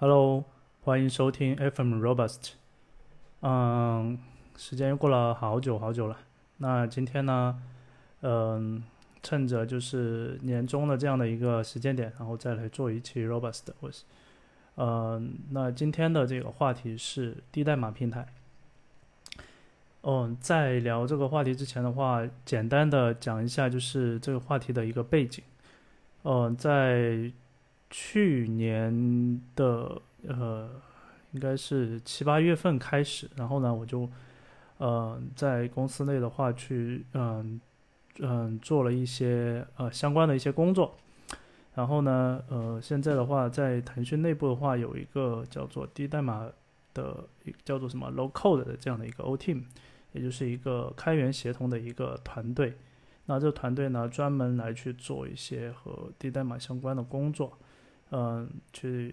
Hello，欢迎收听 FM Robust。嗯，时间又过了好久好久了。那今天呢，嗯，趁着就是年终的这样的一个时间点，然后再来做一期 Robust。我是，嗯，那今天的这个话题是低代码平台。嗯，在聊这个话题之前的话，简单的讲一下就是这个话题的一个背景。嗯，在去年的呃，应该是七八月份开始，然后呢，我就呃在公司内的话去嗯嗯做了一些呃相关的一些工作，然后呢呃现在的话在腾讯内部的话有一个叫做低代码的叫做什么 low code 的这样的一个 O team。也就是一个开源协同的一个团队，那这个团队呢，专门来去做一些和低代码相关的工作，嗯，去，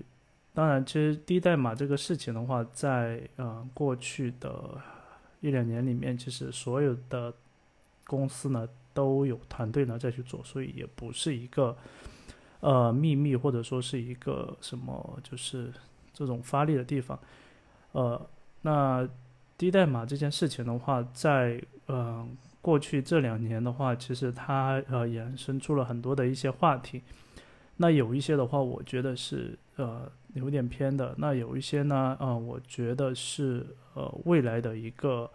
当然，其实低代码这个事情的话，在呃过去的一两年里面，其实所有的公司呢都有团队呢在去做，所以也不是一个呃秘密或者说是一个什么就是这种发力的地方，呃，那。低代码这件事情的话，在呃过去这两年的话，其实它呃衍生出了很多的一些话题。那有一些的话，我觉得是呃有点偏的；那有一些呢，啊，我觉得是呃未来的一个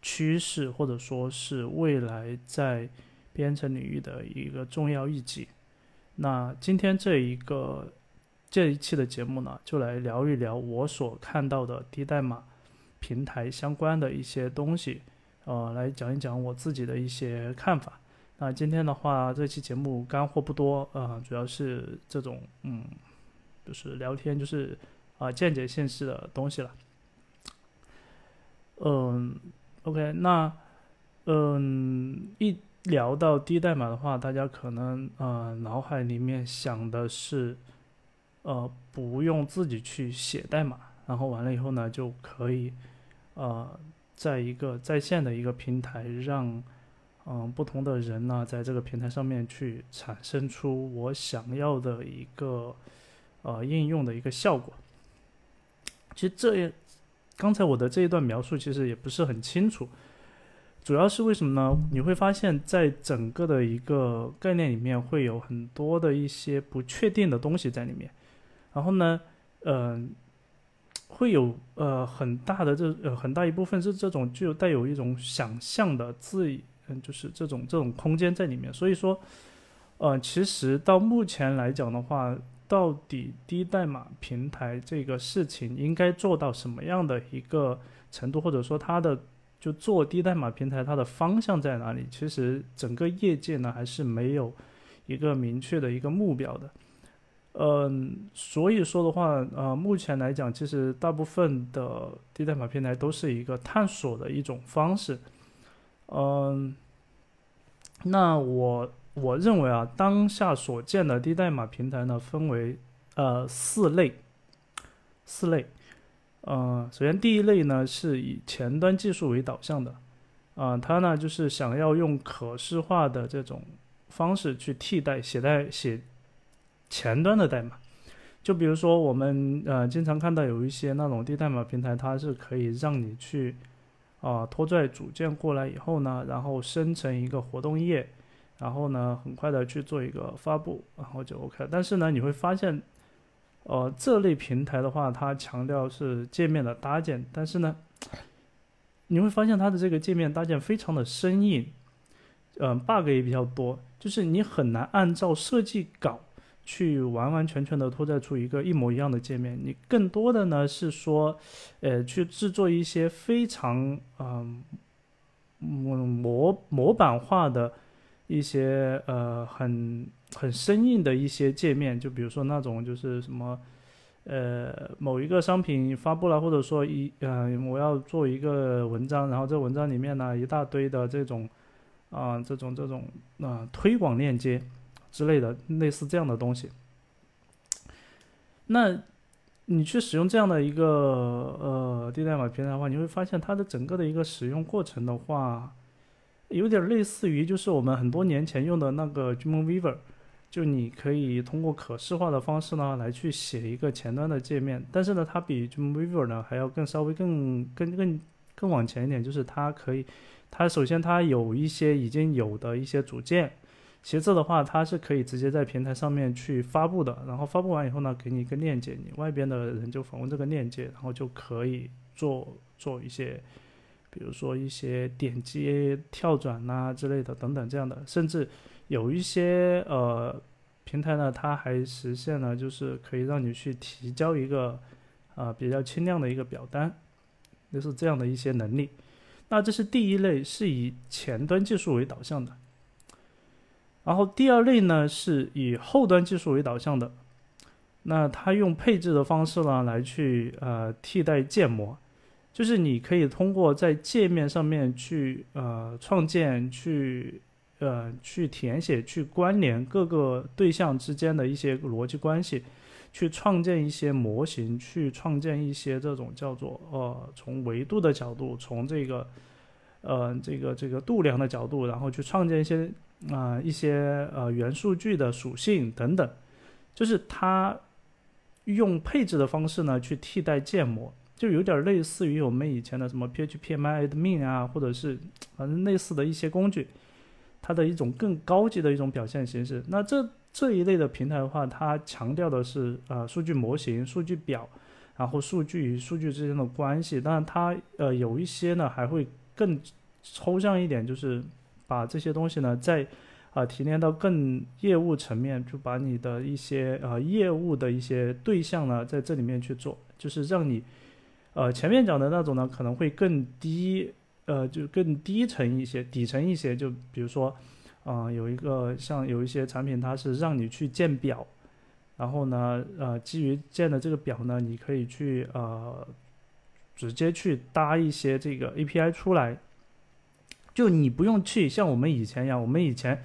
趋势，或者说是未来在编程领域的一个重要一级。那今天这一个这一期的节目呢，就来聊一聊我所看到的低代码。平台相关的一些东西，呃，来讲一讲我自己的一些看法。那今天的话，这期节目干货不多，呃，主要是这种，嗯，就是聊天，就是啊，见解性式的东西了。嗯，OK，那嗯，一聊到低代码的话，大家可能呃脑海里面想的是，呃，不用自己去写代码，然后完了以后呢，就可以。呃，在一个在线的一个平台，让嗯不同的人呢，在这个平台上面去产生出我想要的一个呃应用的一个效果。其实这也刚才我的这一段描述其实也不是很清楚，主要是为什么呢？你会发现在整个的一个概念里面会有很多的一些不确定的东西在里面，然后呢，嗯。会有呃很大的这呃很大一部分是这种具有带有一种想象的自嗯就是这种这种空间在里面，所以说，呃其实到目前来讲的话，到底低代码平台这个事情应该做到什么样的一个程度，或者说它的就做低代码平台它的方向在哪里？其实整个业界呢还是没有一个明确的一个目标的。嗯，所以说的话，呃，目前来讲，其实大部分的低代码平台都是一个探索的一种方式。嗯，那我我认为啊，当下所见的低代码平台呢，分为呃四类，四类。嗯，首先第一类呢是以前端技术为导向的，啊，它呢就是想要用可视化的这种方式去替代写代写。前端的代码，就比如说我们呃经常看到有一些那种低代码平台，它是可以让你去啊拖拽组件过来以后呢，然后生成一个活动页，然后呢很快的去做一个发布，然后就 OK。但是呢你会发现，呃这类平台的话，它强调是界面的搭建，但是呢你会发现它的这个界面搭建非常的生硬，嗯 bug 也比较多，就是你很难按照设计稿。去完完全全的拖拽出一个一模一样的界面，你更多的呢是说，呃，去制作一些非常嗯模模板化的一些呃很很生硬的一些界面，就比如说那种就是什么呃某一个商品发布了，或者说一呃我要做一个文章，然后这文章里面呢一大堆的这种啊这种这种啊推广链接。之类的类似这样的东西，那你去使用这样的一个呃低代码平台的话，你会发现它的整个的一个使用过程的话，有点类似于就是我们很多年前用的那个 Dreamweaver，就你可以通过可视化的方式呢来去写一个前端的界面，但是呢，它比 Dreamweaver 呢还要更稍微更更更更往前一点，就是它可以，它首先它有一些已经有的一些组件。其次的话，它是可以直接在平台上面去发布的，然后发布完以后呢，给你一个链接，你外边的人就访问这个链接，然后就可以做做一些，比如说一些点击跳转呐之类的等等这样的，甚至有一些呃平台呢，它还实现了就是可以让你去提交一个啊比较轻量的一个表单，就是这样的一些能力。那这是第一类，是以前端技术为导向的。然后第二类呢，是以后端技术为导向的，那它用配置的方式呢，来去呃替代建模，就是你可以通过在界面上面去呃创建、去呃去填写、去关联各个对象之间的一些逻辑关系，去创建一些模型，去创建一些这种叫做呃从维度的角度，从这个呃这个这个度量的角度，然后去创建一些。啊，一些呃元数据的属性等等，就是它用配置的方式呢去替代建模，就有点类似于我们以前的什么 PHP-admin 啊，或者是反正类似的一些工具，它的一种更高级的一种表现形式。那这这一类的平台的话，它强调的是呃数据模型、数据表，然后数据与数据之间的关系。当然，它呃有一些呢还会更抽象一点，就是。把这些东西呢，再啊提炼到更业务层面，就把你的一些呃业务的一些对象呢，在这里面去做，就是让你呃前面讲的那种呢，可能会更低呃就更低层一些，底层一些，就比如说啊有一个像有一些产品，它是让你去建表，然后呢呃基于建的这个表呢，你可以去呃直接去搭一些这个 API 出来。就你不用去像我们以前一样，我们以前，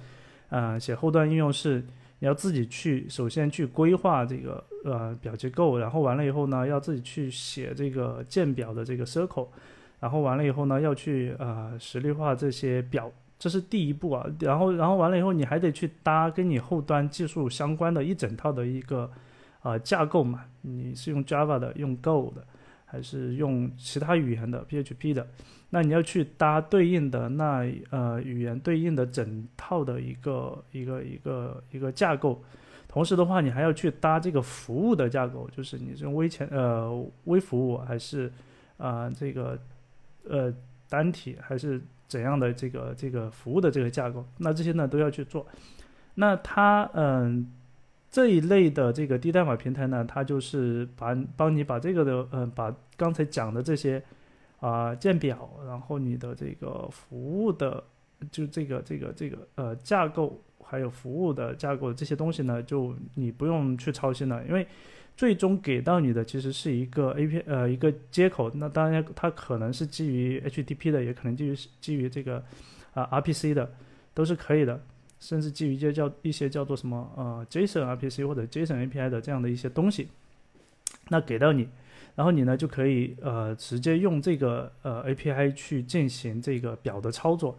呃，写后端应用是你要自己去，首先去规划这个呃表结构，然后完了以后呢，要自己去写这个建表的这个 circle，然后完了以后呢，要去呃实例化这些表，这是第一步啊。然后然后完了以后，你还得去搭跟你后端技术相关的一整套的一个呃架构嘛。你是用 Java 的，用 Go 的，还是用其他语言的 PHP 的？那你要去搭对应的那呃语言对应的整套的一个一个一个一个架构，同时的话，你还要去搭这个服务的架构，就是你是用微前呃微服务还是啊这个呃单体还是怎样的这个这个服务的这个架构，那这些呢都要去做。那它嗯这一类的这个低代码平台呢，它就是把帮你把这个的嗯把刚才讲的这些。啊，建表，然后你的这个服务的，就这个这个这个呃架构，还有服务的架构这些东西呢，就你不用去操心了，因为最终给到你的其实是一个 A P 呃一个接口，那当然它可能是基于 H T T P 的，也可能基于基于这个啊 R P C 的，都是可以的，甚至基于就叫一些叫做什么呃 JSON R P C 或者 JSON A P I 的这样的一些东西，那给到你。然后你呢就可以呃直接用这个呃 API 去进行这个表的操作，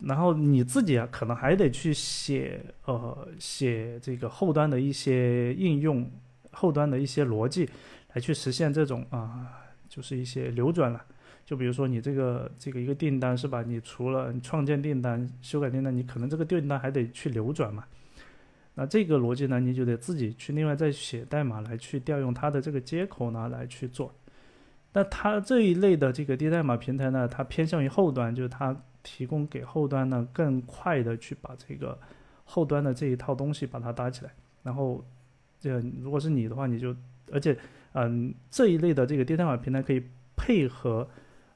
然后你自己啊可能还得去写呃写这个后端的一些应用，后端的一些逻辑来去实现这种啊就是一些流转了。就比如说你这个这个一个订单是吧？你除了创建订单、修改订单，你可能这个订单还得去流转嘛。那这个逻辑呢，你就得自己去另外再写代码来去调用它的这个接口呢来去做。那它这一类的这个低代码平台呢，它偏向于后端，就是它提供给后端呢更快的去把这个后端的这一套东西把它搭起来。然后，这如果是你的话，你就而且嗯这一类的这个低代码平台可以配合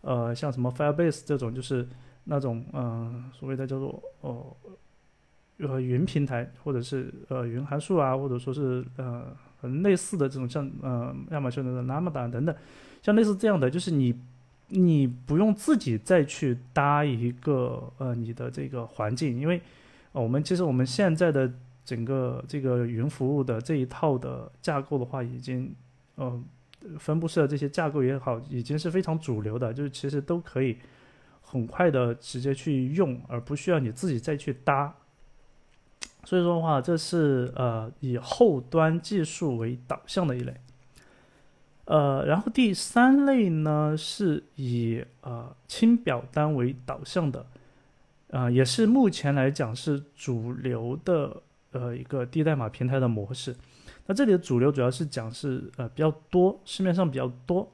呃像什么 Firebase 这种就是那种嗯所谓的叫做哦。呃，云平台或者是呃云函数啊，或者说是呃很类似的这种像呃亚马逊的 Lambda 等等，像类似这样的，就是你你不用自己再去搭一个呃你的这个环境，因为我们其实我们现在的整个这个云服务的这一套的架构的话，已经呃分布式的这些架构也好，已经是非常主流的，就是其实都可以很快的直接去用，而不需要你自己再去搭。所以说的话，这是呃以后端技术为导向的一类。呃，然后第三类呢是以呃轻表单为导向的，啊，也是目前来讲是主流的呃一个低代码平台的模式。那这里的主流主要是讲是呃比较多，市面上比较多。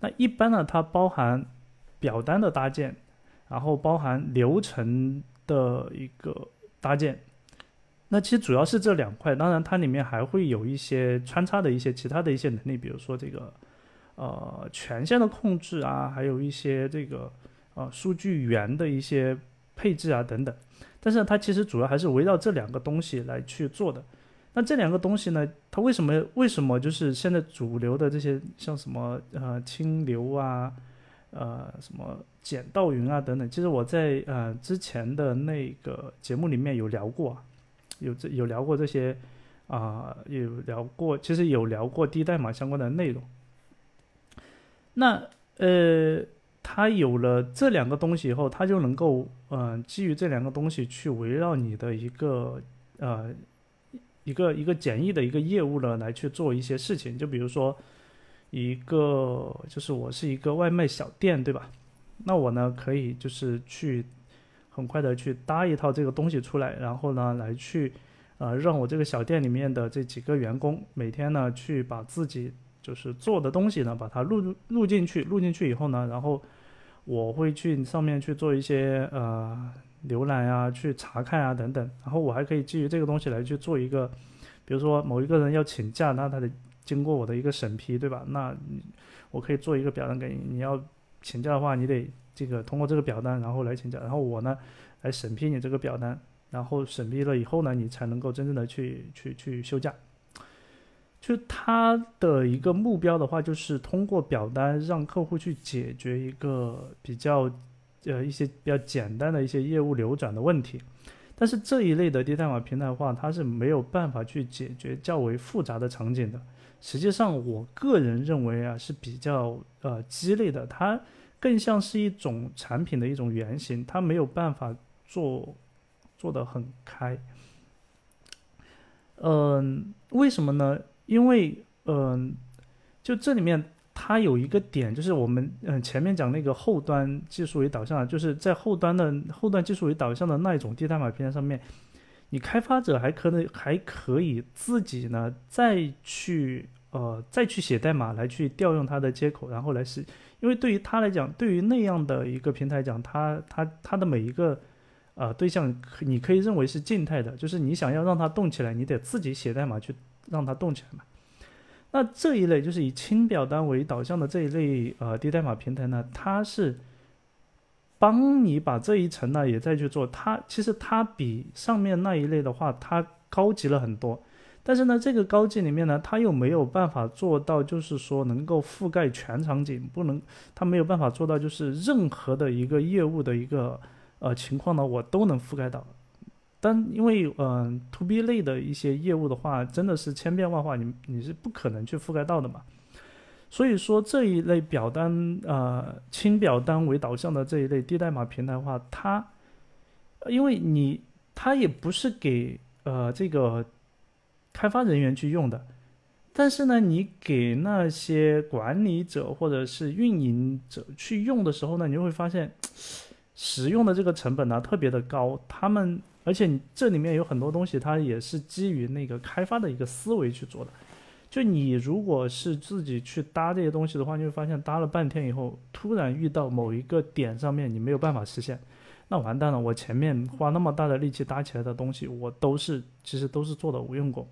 那一般呢，它包含表单的搭建，然后包含流程的一个搭建。那其实主要是这两块，当然它里面还会有一些穿插的一些其他的一些能力，比如说这个呃权限的控制啊，还有一些这个呃数据源的一些配置啊等等。但是它其实主要还是围绕这两个东西来去做的。那这两个东西呢，它为什么为什么就是现在主流的这些像什么呃清流啊，呃什么简道云啊等等，其实我在呃之前的那个节目里面有聊过。有这有聊过这些，啊，有聊过，其实有聊过低代码相关的内容。那呃，它有了这两个东西以后，它就能够，嗯，基于这两个东西去围绕你的一个，呃，一个一个简易的一个业务呢，来去做一些事情。就比如说，一个就是我是一个外卖小店，对吧？那我呢，可以就是去。很快的去搭一套这个东西出来，然后呢，来去，呃，让我这个小店里面的这几个员工每天呢，去把自己就是做的东西呢，把它录录进去，录进去以后呢，然后我会去上面去做一些呃浏览啊，去查看啊等等，然后我还可以基于这个东西来去做一个，比如说某一个人要请假，那他得经过我的一个审批，对吧？那我可以做一个表单给你，你要请假的话，你得。这个通过这个表单，然后来请假，然后我呢来审批你这个表单，然后审批了以后呢，你才能够真正的去去去休假。就他的一个目标的话，就是通过表单让客户去解决一个比较呃一些比较简单的一些业务流转的问题。但是这一类的低代码平台化，它是没有办法去解决较为复杂的场景的。实际上，我个人认为啊是比较呃鸡肋的，它。更像是一种产品的一种原型，它没有办法做做得很开。嗯，为什么呢？因为嗯，就这里面它有一个点，就是我们嗯前面讲那个后端技术为导向，就是在后端的后端技术为导向的那一种低代码平台上面，你开发者还可能还可以自己呢再去呃再去写代码来去调用它的接口，然后来使。因为对于他来讲，对于那样的一个平台讲，他他他的每一个呃对象，你可以认为是静态的，就是你想要让它动起来，你得自己写代码去让它动起来嘛。那这一类就是以轻表单为导向的这一类呃低代码平台呢，它是帮你把这一层呢也再去做，它其实它比上面那一类的话，它高级了很多。但是呢，这个高级里面呢，它又没有办法做到，就是说能够覆盖全场景，不能，它没有办法做到，就是任何的一个业务的一个呃情况呢，我都能覆盖到。但因为嗯，to B 类的一些业务的话，真的是千变万化，你你是不可能去覆盖到的嘛。所以说这一类表单呃轻表单为导向的这一类低代码平台的话，它因为你它也不是给呃这个。开发人员去用的，但是呢，你给那些管理者或者是运营者去用的时候呢，你就会发现，使用的这个成本呢特别的高。他们，而且这里面有很多东西，它也是基于那个开发的一个思维去做的。就你如果是自己去搭这些东西的话，你会发现搭了半天以后，突然遇到某一个点上面，你没有办法实现。那完蛋了，我前面花那么大的力气搭起来的东西，我都是其实都是做的无用功。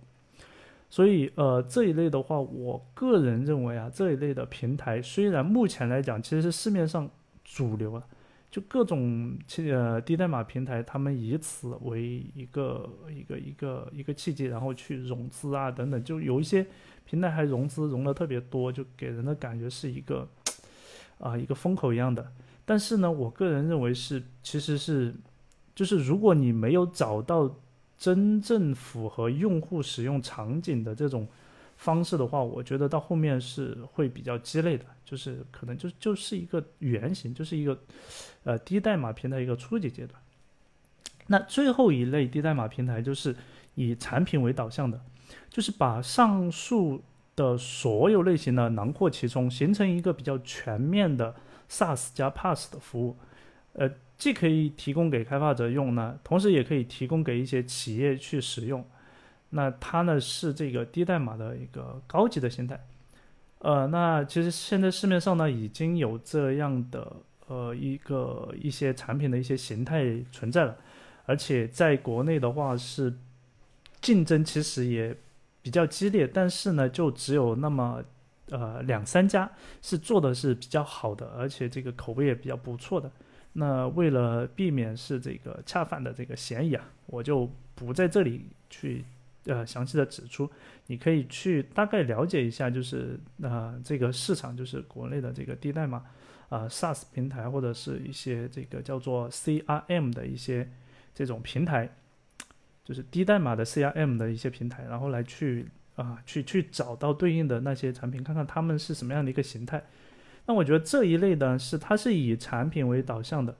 所以，呃，这一类的话，我个人认为啊，这一类的平台虽然目前来讲，其实是市面上主流啊，就各种呃低代码平台，他们以此为一个一个一个一个契机，然后去融资啊等等，就有一些平台还融资融的特别多，就给人的感觉是一个啊一个风口一样的。但是呢，我个人认为是其实是，就是如果你没有找到。真正符合用户使用场景的这种方式的话，我觉得到后面是会比较鸡肋的，就是可能就就是一个原型，就是一个呃低代码平台一个初级阶段。那最后一类低代码平台就是以产品为导向的，就是把上述的所有类型呢囊括其中，形成一个比较全面的 SaaS 加 PaaS 的服务。呃，既可以提供给开发者用呢，同时也可以提供给一些企业去使用。那它呢是这个低代码的一个高级的形态。呃，那其实现在市面上呢已经有这样的呃一个一些产品的一些形态存在了，而且在国内的话是竞争其实也比较激烈，但是呢就只有那么呃两三家是做的是比较好的，而且这个口碑也比较不错的。那为了避免是这个恰饭的这个嫌疑啊，我就不在这里去呃详细的指出，你可以去大概了解一下，就是呃这个市场就是国内的这个低代码啊 SaaS 平台或者是一些这个叫做 CRM 的一些这种平台，就是低代码的 CRM 的一些平台，然后来去啊去去找到对应的那些产品，看看他们是什么样的一个形态。那我觉得这一类呢，是它是以产品为导向的，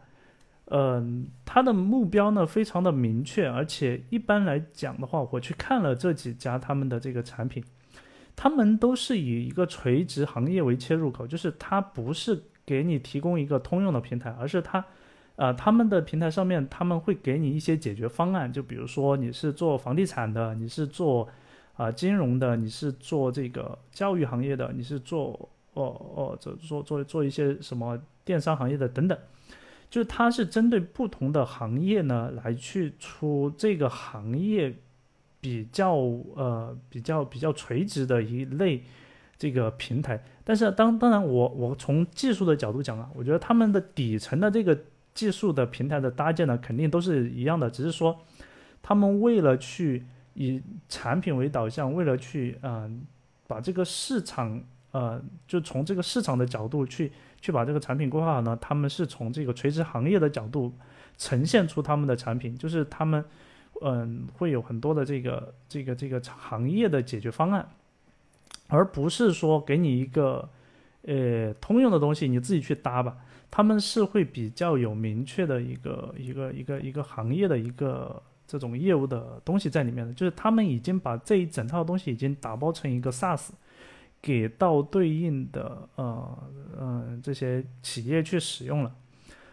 嗯，它的目标呢非常的明确，而且一般来讲的话，我去看了这几家他们的这个产品，他们都是以一个垂直行业为切入口，就是它不是给你提供一个通用的平台，而是它，呃，他们的平台上面他们会给你一些解决方案，就比如说你是做房地产的，你是做啊金融的，你是做这个教育行业的，你是做。哦哦，做做做做一些什么电商行业的等等，就是它是针对不同的行业呢来去出这个行业比较呃比较比较垂直的一类这个平台。但是当当然我我从技术的角度讲啊，我觉得他们的底层的这个技术的平台的搭建呢肯定都是一样的，只是说他们为了去以产品为导向，为了去嗯把这个市场。呃，就从这个市场的角度去去把这个产品规划好呢，他们是从这个垂直行业的角度呈现出他们的产品，就是他们嗯会有很多的这个这个这个行业的解决方案，而不是说给你一个呃通用的东西你自己去搭吧，他们是会比较有明确的一个一个一个一个行业的一个这种业务的东西在里面的，就是他们已经把这一整套东西已经打包成一个 SaaS。给到对应的呃呃这些企业去使用了，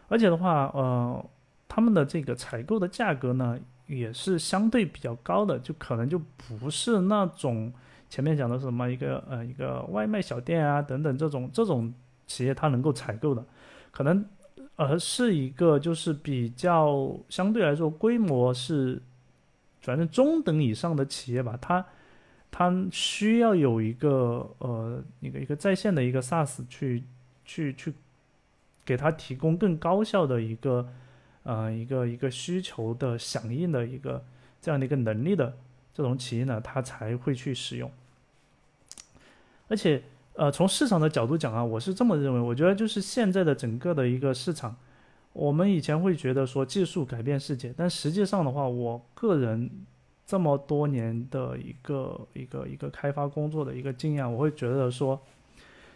而且的话呃他们的这个采购的价格呢也是相对比较高的，就可能就不是那种前面讲的什么一个呃一个外卖小店啊等等这种这种企业它能够采购的，可能而是一个就是比较相对来说规模是反正中等以上的企业吧，它。它需要有一个呃一个一个在线的一个 SaaS 去去去给它提供更高效的一个呃一个一个需求的响应的一个这样的一个能力的这种企业呢，它才会去使用。而且呃从市场的角度讲啊，我是这么认为，我觉得就是现在的整个的一个市场，我们以前会觉得说技术改变世界，但实际上的话，我个人。这么多年的一个一个一个开发工作的一个经验，我会觉得说，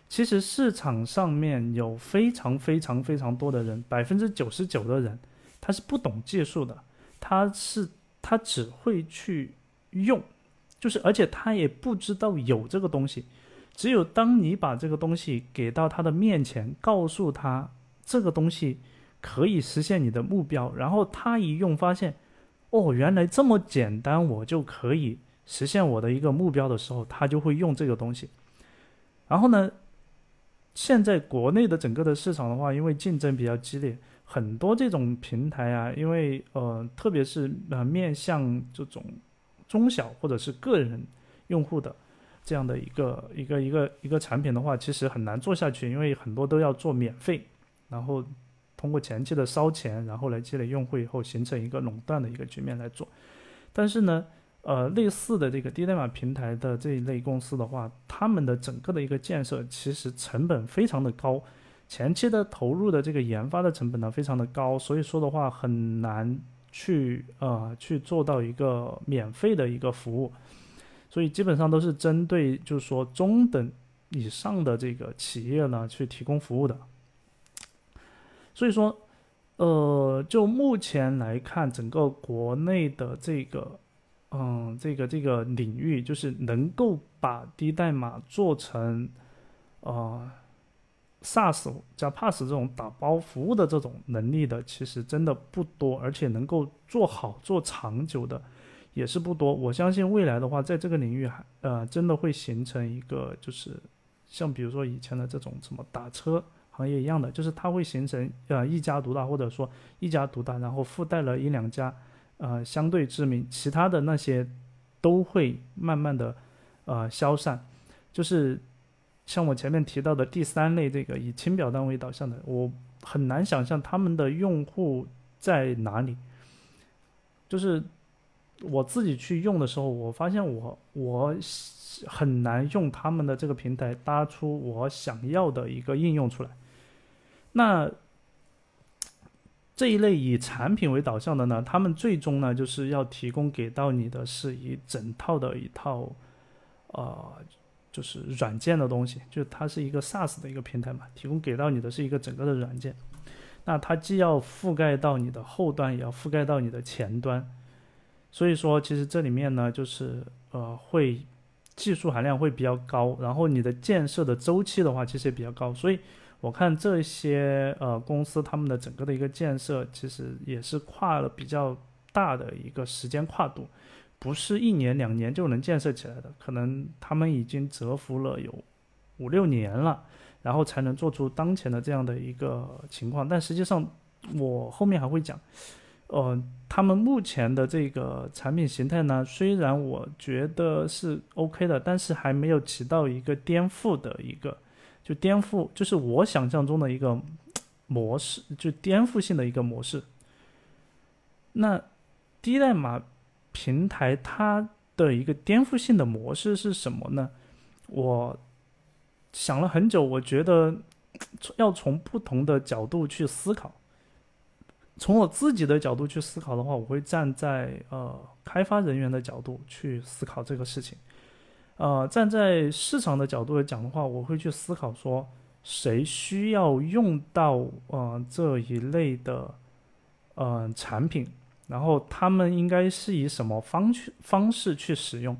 其实市场上面有非常非常非常多的人，百分之九十九的人，他是不懂技术的，他是他只会去用，就是而且他也不知道有这个东西，只有当你把这个东西给到他的面前，告诉他这个东西可以实现你的目标，然后他一用发现。哦，原来这么简单，我就可以实现我的一个目标的时候，他就会用这个东西。然后呢，现在国内的整个的市场的话，因为竞争比较激烈，很多这种平台啊，因为呃，特别是呃面向这种中小或者是个人用户的这样的一个一个一个一个产品的话，其实很难做下去，因为很多都要做免费，然后。通过前期的烧钱，然后来积累用户以后，形成一个垄断的一个局面来做。但是呢，呃，类似的这个低代码平台的这一类公司的话，他们的整个的一个建设其实成本非常的高，前期的投入的这个研发的成本呢非常的高，所以说的话很难去呃去做到一个免费的一个服务，所以基本上都是针对就是说中等以上的这个企业呢去提供服务的。所以说，呃，就目前来看，整个国内的这个，嗯，这个这个领域，就是能够把低代码做成，呃，SaaS 加 PaaS 这种打包服务的这种能力的，其实真的不多，而且能够做好做长久的也是不多。我相信未来的话，在这个领域还，呃，真的会形成一个，就是像比如说以前的这种什么打车。行业一样的，就是它会形成呃一家独大，或者说一家独大，然后附带了一两家，呃相对知名，其他的那些都会慢慢的呃消散。就是像我前面提到的第三类这个以轻表单为导向的，我很难想象他们的用户在哪里。就是我自己去用的时候，我发现我我。很难用他们的这个平台搭出我想要的一个应用出来。那这一类以产品为导向的呢，他们最终呢就是要提供给到你的是一整套的一套，呃，就是软件的东西，就它是一个 SaaS 的一个平台嘛，提供给到你的是一个整个的软件。那它既要覆盖到你的后端，也要覆盖到你的前端。所以说，其实这里面呢，就是呃会。技术含量会比较高，然后你的建设的周期的话，其实也比较高，所以我看这些呃公司他们的整个的一个建设，其实也是跨了比较大的一个时间跨度，不是一年两年就能建设起来的，可能他们已经蛰伏了有五六年了，然后才能做出当前的这样的一个情况，但实际上我后面还会讲。呃，他们目前的这个产品形态呢，虽然我觉得是 OK 的，但是还没有起到一个颠覆的一个，就颠覆，就是我想象中的一个 模式，就颠覆性的一个模式。那低代码平台它的一个颠覆性的模式是什么呢？我想了很久，我觉得 要从不同的角度去思考。从我自己的角度去思考的话，我会站在呃开发人员的角度去思考这个事情。呃，站在市场的角度来讲的话，我会去思考说谁需要用到呃这一类的呃产品，然后他们应该是以什么方去方式去使用？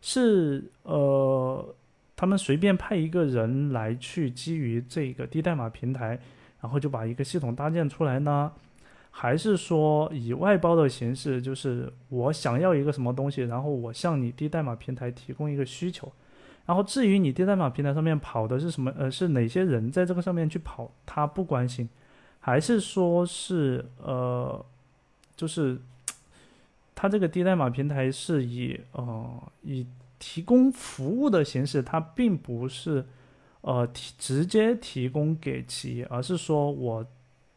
是呃他们随便派一个人来去基于这个低代码平台，然后就把一个系统搭建出来呢？还是说以外包的形式，就是我想要一个什么东西，然后我向你低代码平台提供一个需求，然后至于你低代码平台上面跑的是什么，呃，是哪些人在这个上面去跑，他不关心，还是说是呃，就是他这个低代码平台是以呃以提供服务的形式，它并不是呃提直接提供给企业，而是说我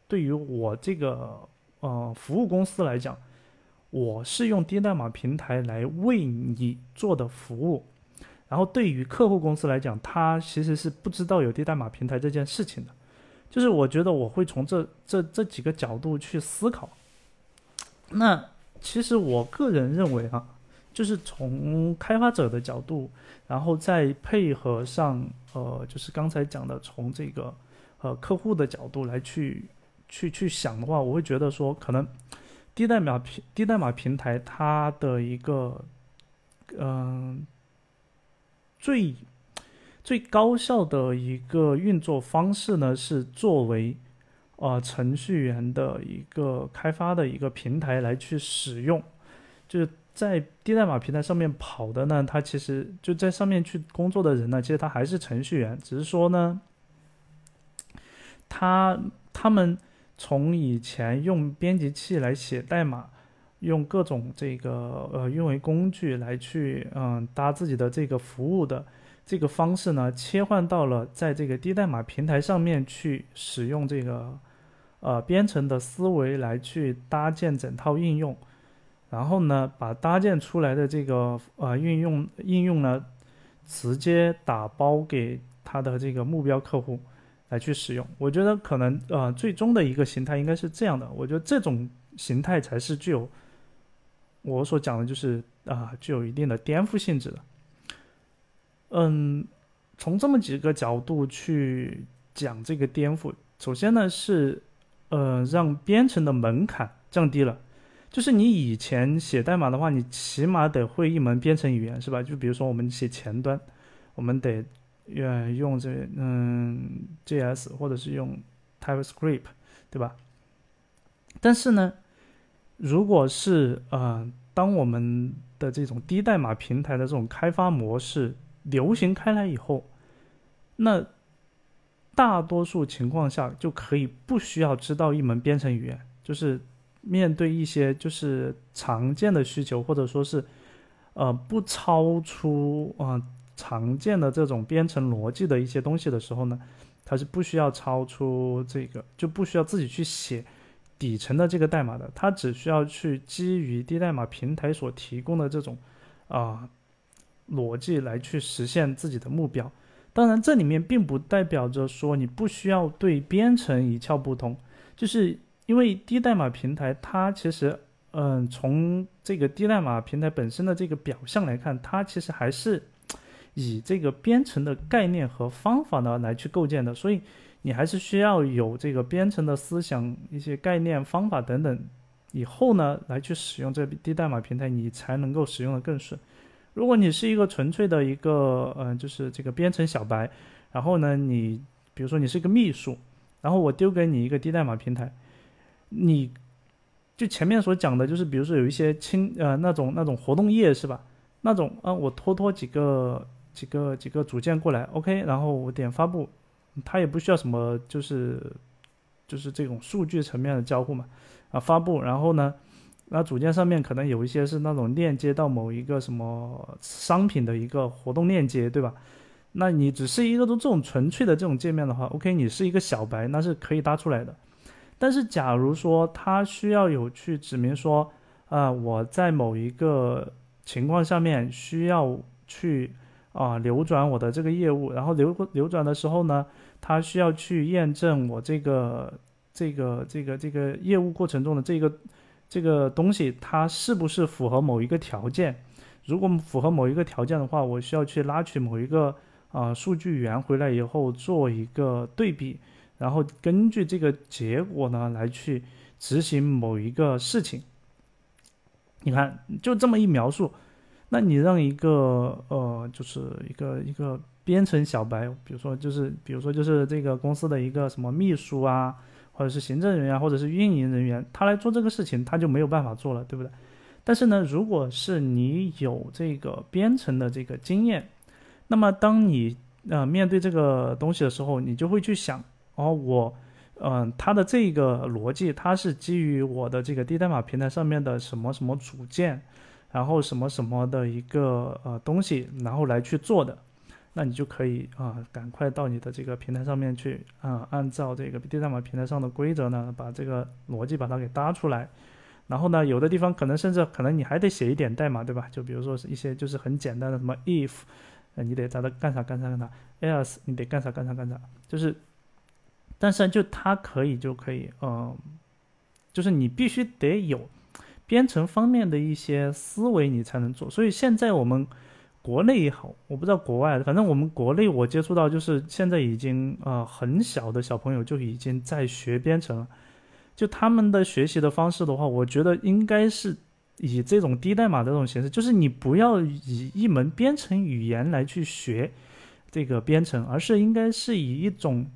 对于我这个。呃，服务公司来讲，我是用低代码平台来为你做的服务，然后对于客户公司来讲，他其实是不知道有低代码平台这件事情的。就是我觉得我会从这这这几个角度去思考。那其实我个人认为啊，就是从开发者的角度，然后再配合上呃，就是刚才讲的从这个呃客户的角度来去。去去想的话，我会觉得说，可能低代码平低代码平台它的一个嗯最最高效的一个运作方式呢，是作为呃程序员的一个开发的一个平台来去使用，就是在低代码平台上面跑的呢，它其实就在上面去工作的人呢，其实他还是程序员，只是说呢，他他们。从以前用编辑器来写代码，用各种这个呃运维工具来去嗯搭自己的这个服务的这个方式呢，切换到了在这个低代码平台上面去使用这个呃编程的思维来去搭建整套应用，然后呢把搭建出来的这个呃运用应用呢直接打包给他的这个目标客户。来去使用，我觉得可能呃最终的一个形态应该是这样的。我觉得这种形态才是具有我所讲的，就是啊具有一定的颠覆性质的。嗯，从这么几个角度去讲这个颠覆，首先呢是呃让编程的门槛降低了。就是你以前写代码的话，你起码得会一门编程语言，是吧？就比如说我们写前端，我们得用用这嗯 JS 或者是用 TypeScript，对吧？但是呢，如果是呃，当我们的这种低代码平台的这种开发模式流行开来以后，那大多数情况下就可以不需要知道一门编程语言，就是。面对一些就是常见的需求，或者说是，呃，不超出啊常见的这种编程逻辑的一些东西的时候呢，它是不需要超出这个，就不需要自己去写底层的这个代码的，它只需要去基于低代码平台所提供的这种啊逻辑来去实现自己的目标。当然，这里面并不代表着说你不需要对编程一窍不通，就是。因为低代码平台，它其实，嗯，从这个低代码平台本身的这个表象来看，它其实还是以这个编程的概念和方法呢来去构建的，所以你还是需要有这个编程的思想、一些概念、方法等等，以后呢来去使用这低代码平台，你才能够使用的更顺。如果你是一个纯粹的一个，嗯，就是这个编程小白，然后呢，你比如说你是一个秘书，然后我丢给你一个低代码平台。你，就前面所讲的，就是比如说有一些轻呃那种那种活动页是吧？那种啊，我拖拖几个几个几个组件过来，OK，然后我点发布，它也不需要什么就是就是这种数据层面的交互嘛，啊发布，然后呢，那组件上面可能有一些是那种链接到某一个什么商品的一个活动链接，对吧？那你只是一个都这种纯粹的这种界面的话，OK，你是一个小白，那是可以搭出来的。但是，假如说他需要有去指明说，呃，我在某一个情况下面需要去啊流转我的这个业务，然后流流转的时候呢，他需要去验证我这个这个这个这个业务过程中的这个这个东西，它是不是符合某一个条件？如果符合某一个条件的话，我需要去拉取某一个啊数据源回来以后做一个对比。然后根据这个结果呢，来去执行某一个事情。你看，就这么一描述，那你让一个呃，就是一个一个编程小白，比如说就是比如说就是这个公司的一个什么秘书啊，或者是行政人员，或者是运营人员，他来做这个事情，他就没有办法做了，对不对？但是呢，如果是你有这个编程的这个经验，那么当你呃面对这个东西的时候，你就会去想。哦，我，嗯，它的这个逻辑，它是基于我的这个低代码平台上面的什么什么组件，然后什么什么的一个呃东西，然后来去做的，那你就可以啊，赶快到你的这个平台上面去啊，按照这个低代码平台上的规则呢，把这个逻辑把它给搭出来，然后呢，有的地方可能甚至可能你还得写一点代码，对吧？就比如说是一些就是很简单的什么 if，你得在它干啥干啥干啥，else 你得干啥干啥干啥，就是。但是就它可以就可以，嗯，就是你必须得有编程方面的一些思维，你才能做。所以现在我们国内也好，我不知道国外，反正我们国内我接触到就是现在已经呃很小的小朋友就已经在学编程了。就他们的学习的方式的话，我觉得应该是以这种低代码的这种形式，就是你不要以一门编程语言来去学这个编程，而是应该是以一种。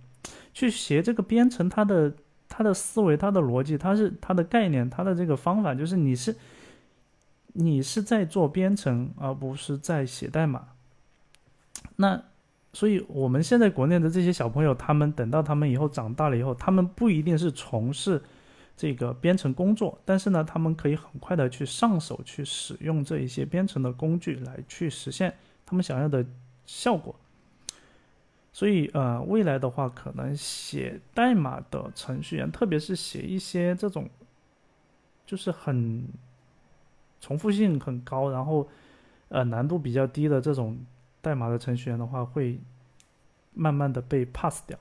去学这个编程，它的他的思维、他的逻辑、他是他的概念、他的这个方法，就是你是你是在做编程，而不是在写代码。那所以我们现在国内的这些小朋友，他们等到他们以后长大了以后，他们不一定是从事这个编程工作，但是呢，他们可以很快的去上手去使用这一些编程的工具来去实现他们想要的效果。所以，呃，未来的话，可能写代码的程序员，特别是写一些这种，就是很重复性很高，然后，呃，难度比较低的这种代码的程序员的话，会慢慢的被 pass 掉。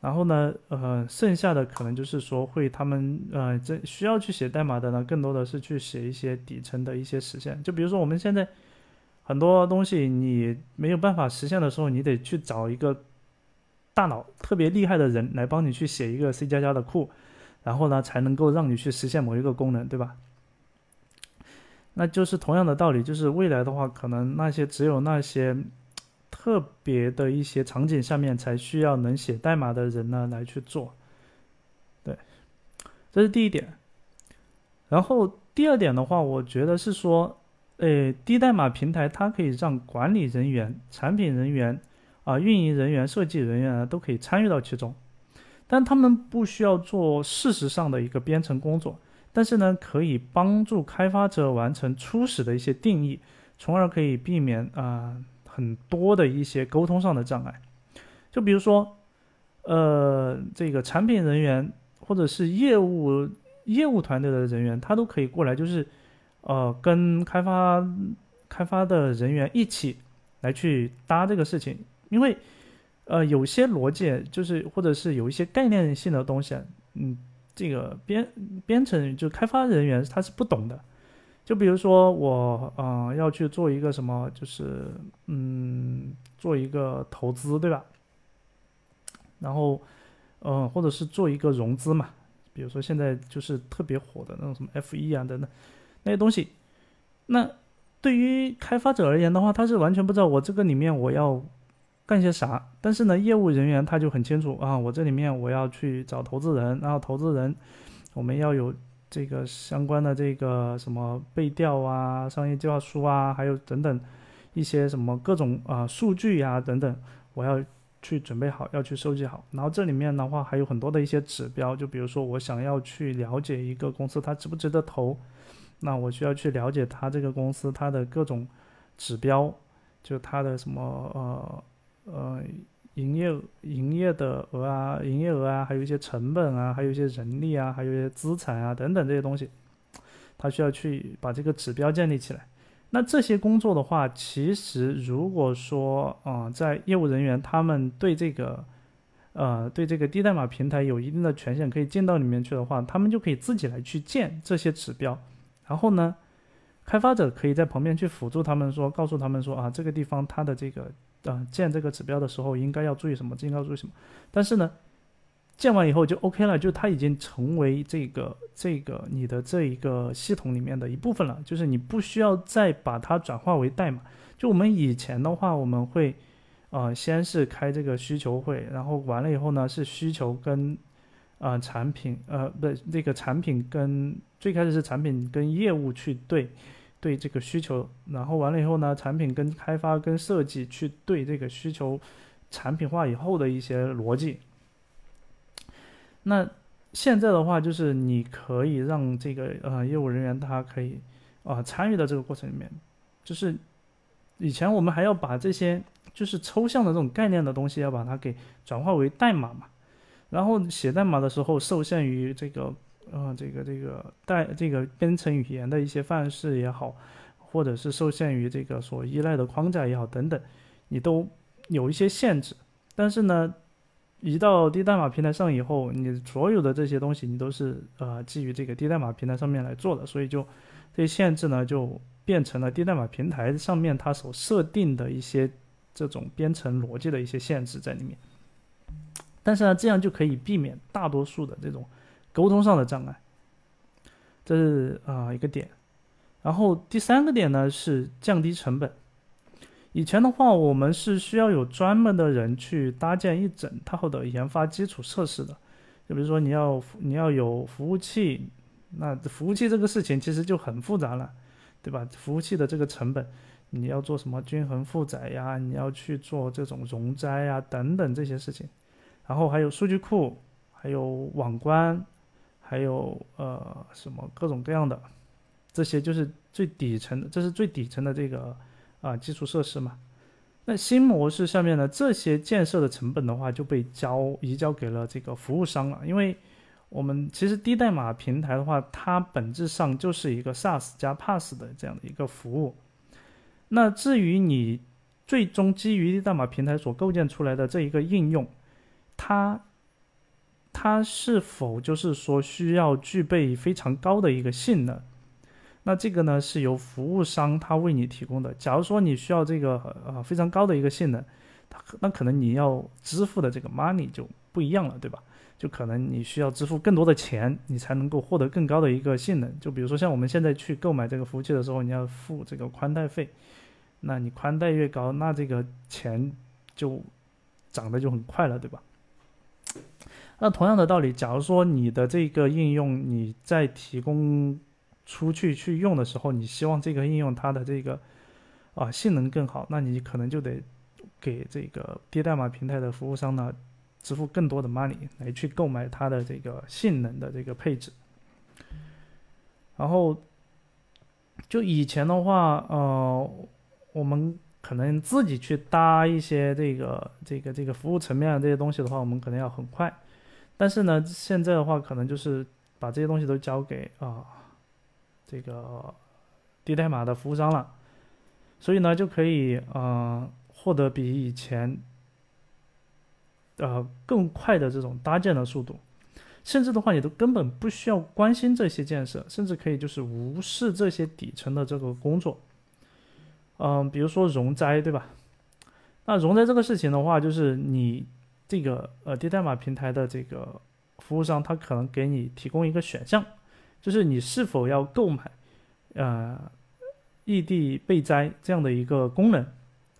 然后呢，呃，剩下的可能就是说，会他们，呃，这需要去写代码的呢，更多的是去写一些底层的一些实现。就比如说我们现在。很多东西你没有办法实现的时候，你得去找一个大脑特别厉害的人来帮你去写一个 C 加加的库。然后呢才能够让你去实现某一个功能，对吧？那就是同样的道理，就是未来的话，可能那些只有那些特别的一些场景下面才需要能写代码的人呢来去做。对，这是第一点。然后第二点的话，我觉得是说，呃，低代码平台它可以让管理人员、产品人员、啊运营人员、设计人员啊都可以参与到其中，但他们不需要做事实上的一个编程工作。但是呢，可以帮助开发者完成初始的一些定义，从而可以避免啊很多的一些沟通上的障碍。就比如说，呃，这个产品人员或者是业务业务团队的人员，他都可以过来，就是呃跟开发开发的人员一起来去搭这个事情，因为呃有些逻辑就是或者是有一些概念性的东西，嗯。这个编编程就开发人员他是不懂的，就比如说我嗯要去做一个什么，就是嗯做一个投资对吧？然后嗯或者是做一个融资嘛，比如说现在就是特别火的那种什么 F 一啊等等那些东西，那对于开发者而言的话，他是完全不知道我这个里面我要。干些啥？但是呢，业务人员他就很清楚啊，我这里面我要去找投资人，然后投资人我们要有这个相关的这个什么背调啊、商业计划书啊，还有等等一些什么各种啊数据呀等等，我要去准备好，要去收集好。然后这里面的话还有很多的一些指标，就比如说我想要去了解一个公司它值不值得投，那我需要去了解它这个公司它的各种指标，就它的什么呃。呃，营业营业的额啊，营业额啊，还有一些成本啊，还有一些人力啊，还有一些资产啊等等这些东西，他需要去把这个指标建立起来。那这些工作的话，其实如果说啊，在业务人员他们对这个呃对这个低代码平台有一定的权限，可以进到里面去的话，他们就可以自己来去建这些指标。然后呢，开发者可以在旁边去辅助他们，说告诉他们说啊，这个地方它的这个。啊，建这个指标的时候应该要注意什么？应该要注意什么？但是呢，建完以后就 OK 了，就它已经成为这个这个你的这一个系统里面的一部分了，就是你不需要再把它转化为代码。就我们以前的话，我们会啊，先是开这个需求会，然后完了以后呢，是需求跟啊产品呃不这个产品跟最开始是产品跟业务去对。对这个需求，然后完了以后呢，产品跟开发跟设计去对这个需求产品化以后的一些逻辑。那现在的话，就是你可以让这个呃业务人员他可以啊参与到这个过程里面。就是以前我们还要把这些就是抽象的这种概念的东西要把它给转化为代码嘛，然后写代码的时候受限于这个。啊，这个这个代这个编程语言的一些范式也好，或者是受限于这个所依赖的框架也好等等，你都有一些限制。但是呢，移到低代码平台上以后，你所有的这些东西你都是呃基于这个低代码平台上面来做的，所以就这些限制呢就变成了低代码平台上面它所设定的一些这种编程逻辑的一些限制在里面。但是呢，这样就可以避免大多数的这种。沟通上的障碍，这是啊一个点。然后第三个点呢是降低成本。以前的话，我们是需要有专门的人去搭建一整套的研发基础设施的。就比如说你要你要有服务器，那服务器这个事情其实就很复杂了，对吧？服务器的这个成本，你要做什么均衡负载呀？你要去做这种容灾呀等等这些事情。然后还有数据库，还有网关。还有呃什么各种各样的，这些就是最底层的，这是最底层的这个啊基础设施嘛。那新模式下面呢，这些建设的成本的话就被交移交给了这个服务商了。因为我们其实低代码平台的话，它本质上就是一个 SaaS 加 PaaS 的这样的一个服务。那至于你最终基于低代码平台所构建出来的这一个应用，它。它是否就是说需要具备非常高的一个性能？那这个呢是由服务商他为你提供的。假如说你需要这个呃非常高的一个性能，它那可能你要支付的这个 money 就不一样了，对吧？就可能你需要支付更多的钱，你才能够获得更高的一个性能。就比如说像我们现在去购买这个服务器的时候，你要付这个宽带费，那你宽带越高，那这个钱就涨得就很快了，对吧？那同样的道理，假如说你的这个应用你在提供出去去用的时候，你希望这个应用它的这个啊性能更好，那你可能就得给这个低代码平台的服务商呢支付更多的 money 来去购买它的这个性能的这个配置。然后就以前的话，呃，我们可能自己去搭一些这个这个这个服务层面的这些东西的话，我们可能要很快。但是呢，现在的话可能就是把这些东西都交给啊这个低代码的服务商了，所以呢就可以呃获得比以前呃更快的这种搭建的速度，甚至的话你都根本不需要关心这些建设，甚至可以就是无视这些底层的这个工作，嗯，比如说容灾，对吧？那容灾这个事情的话，就是你。这个呃低代码平台的这个服务商，他可能给你提供一个选项，就是你是否要购买呃异地备灾这样的一个功能。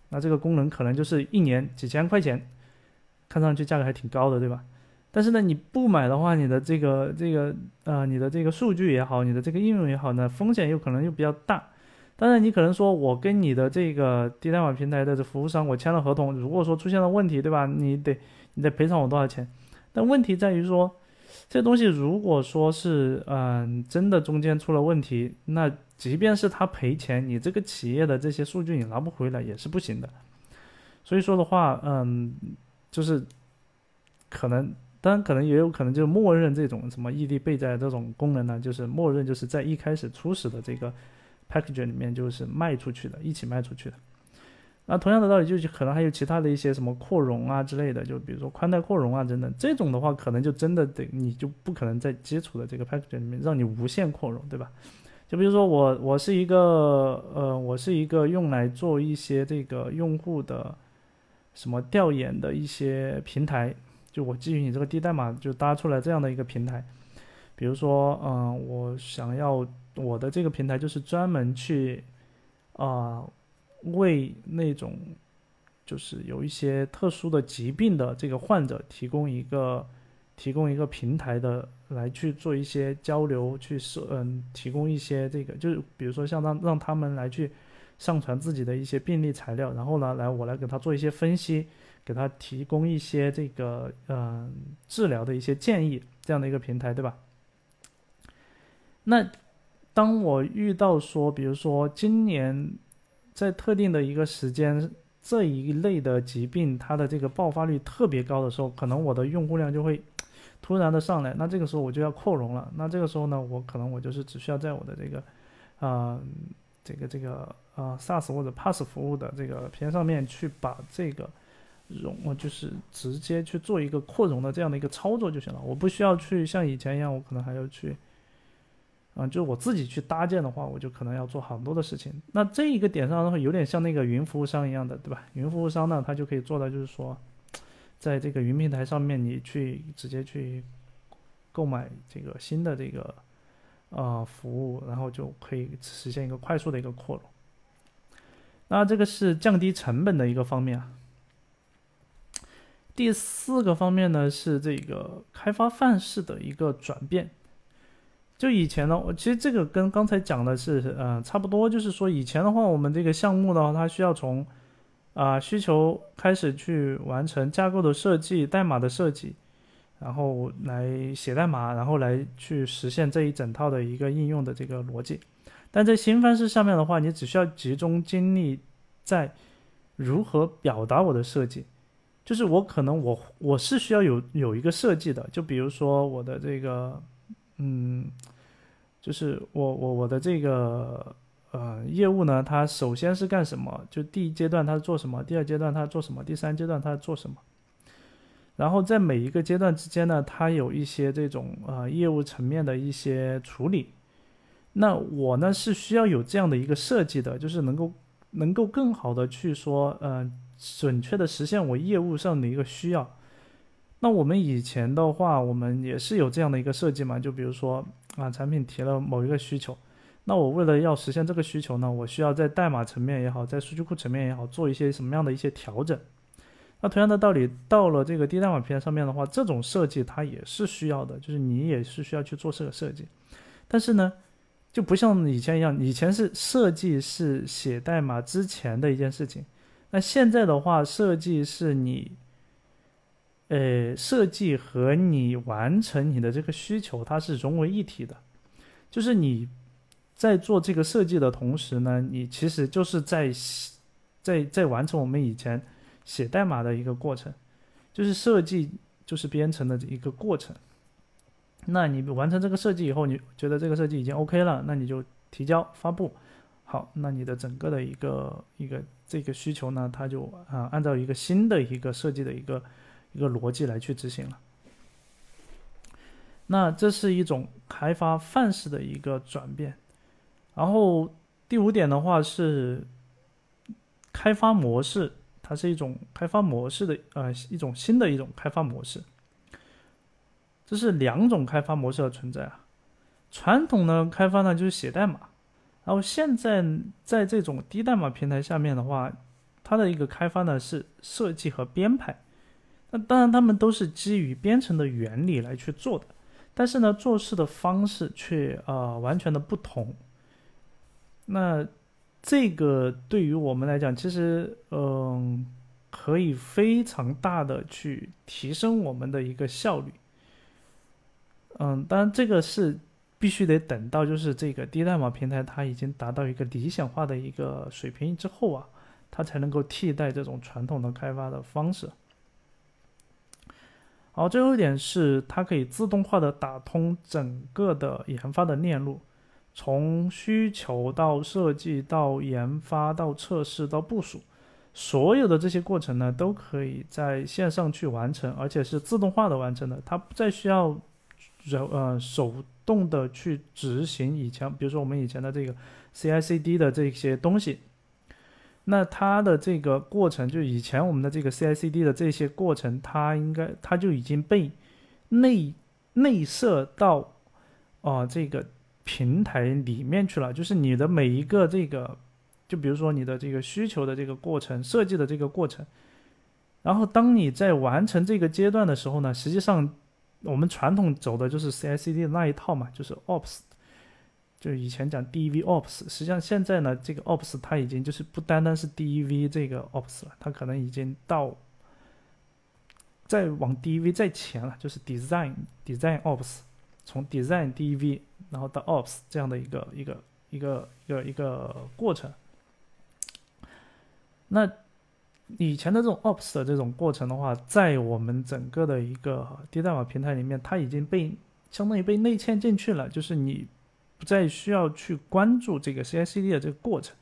那这个功能可能就是一年几千块钱，看上去价格还挺高的，对吧？但是呢，你不买的话，你的这个这个呃你的这个数据也好，你的这个应用也好呢，风险又可能又比较大。当然，你可能说，我跟你的这个低代码平台的这服务商，我签了合同，如果说出现了问题，对吧？你得你得赔偿我多少钱？但问题在于说，这东西如果说是嗯真的中间出了问题，那即便是他赔钱，你这个企业的这些数据你拿不回来也是不行的。所以说的话，嗯，就是可能，当然可能也有可能就默认这种什么异地备载这种功能呢，就是默认就是在一开始初始的这个。package 里面就是卖出去的，一起卖出去的。那同样的道理，就是可能还有其他的一些什么扩容啊之类的，就比如说宽带扩容啊等等，这种的话，可能就真的得你就不可能在基础的这个 package 里面让你无限扩容，对吧？就比如说我我是一个呃，我是一个用来做一些这个用户的什么调研的一些平台，就我基于你这个低代码就搭出来这样的一个平台。比如说，嗯，我想要。我的这个平台就是专门去，啊，为那种就是有一些特殊的疾病的这个患者提供一个提供一个平台的，来去做一些交流，去设嗯，提供一些这个就是比如说像让让他们来去上传自己的一些病例材料，然后呢，来我来给他做一些分析，给他提供一些这个嗯治疗的一些建议，这样的一个平台，对吧？那。当我遇到说，比如说今年在特定的一个时间这一类的疾病，它的这个爆发率特别高的时候，可能我的用户量就会 突然的上来。那这个时候我就要扩容了。那这个时候呢，我可能我就是只需要在我的这个啊这个这个啊 SaaS 或者 PaaS 服务的这个片上面去把这个容，我就是直接去做一个扩容的这样的一个操作就行了。我不需要去像以前一样，我可能还要去。嗯，就我自己去搭建的话，我就可能要做很多的事情。那这一个点上的话，有点像那个云服务商一样的，对吧？云服务商呢，他就可以做到，就是说，在这个云平台上面，你去直接去购买这个新的这个呃服务，然后就可以实现一个快速的一个扩容。那这个是降低成本的一个方面啊。第四个方面呢，是这个开发范式的一个转变。就以前呢，我其实这个跟刚才讲的是，呃，差不多。就是说，以前的话，我们这个项目的话，它需要从啊需求开始去完成架构的设计、代码的设计，然后来写代码，然后来去实现这一整套的一个应用的这个逻辑。但在新方式上面的话，你只需要集中精力在如何表达我的设计。就是我可能我我是需要有有一个设计的，就比如说我的这个。嗯，就是我我我的这个呃业务呢，它首先是干什么？就第一阶段它是做什么？第二阶段它做什么？第三阶段它做什么？然后在每一个阶段之间呢，它有一些这种呃业务层面的一些处理。那我呢是需要有这样的一个设计的，就是能够能够更好的去说，呃，准确的实现我业务上的一个需要。那我们以前的话，我们也是有这样的一个设计嘛，就比如说啊，产品提了某一个需求，那我为了要实现这个需求呢，我需要在代码层面也好，在数据库层面也好，做一些什么样的一些调整。那同样的道理，到了这个低代码平台上面的话，这种设计它也是需要的，就是你也是需要去做这个设计。但是呢，就不像以前一样，以前是设计是写代码之前的一件事情，那现在的话，设计是你。呃，设计和你完成你的这个需求，它是融为一体的。就是你在做这个设计的同时呢，你其实就是在在在完成我们以前写代码的一个过程，就是设计就是编程的一个过程。那你完成这个设计以后，你觉得这个设计已经 OK 了，那你就提交发布。好，那你的整个的一个一个这个需求呢，它就啊按照一个新的一个设计的一个。一个逻辑来去执行了，那这是一种开发范式的一个转变。然后第五点的话是开发模式，它是一种开发模式的呃一种新的一种开发模式。这是两种开发模式的存在啊。传统的开发呢就是写代码，然后现在在这种低代码平台下面的话，它的一个开发呢是设计和编排。那当然，他们都是基于编程的原理来去做的，但是呢，做事的方式却啊完全的不同。那这个对于我们来讲，其实嗯，可以非常大的去提升我们的一个效率。嗯，当然这个是必须得等到就是这个低代码平台它已经达到一个理想化的一个水平之后啊，它才能够替代这种传统的开发的方式。好，最后一点是它可以自动化的打通整个的研发的链路，从需求到设计到研发到测试到部署，所有的这些过程呢，都可以在线上去完成，而且是自动化的完成的，它不再需要人呃手动的去执行以前，比如说我们以前的这个 CI/CD 的这些东西。那它的这个过程，就以前我们的这个 CI/CD 的这些过程，它应该它就已经被内内设到啊这个平台里面去了。就是你的每一个这个，就比如说你的这个需求的这个过程、设计的这个过程，然后当你在完成这个阶段的时候呢，实际上我们传统走的就是 CI/CD 的那一套嘛，就是 Ops。就以前讲 Dev Ops，实际上现在呢，这个 Ops 它已经就是不单单是 Dev 这个 Ops 了，它可能已经到再往 Dev 再前了，就是 Design Design Ops，从 Design Dev 然后到 Ops 这样的一个一个一个一个一个过程。那以前的这种 Ops 的这种过程的话，在我们整个的一个低代码平台里面，它已经被相当于被内嵌进去了，就是你。不再需要去关注这个 CI/CD 的这个过程，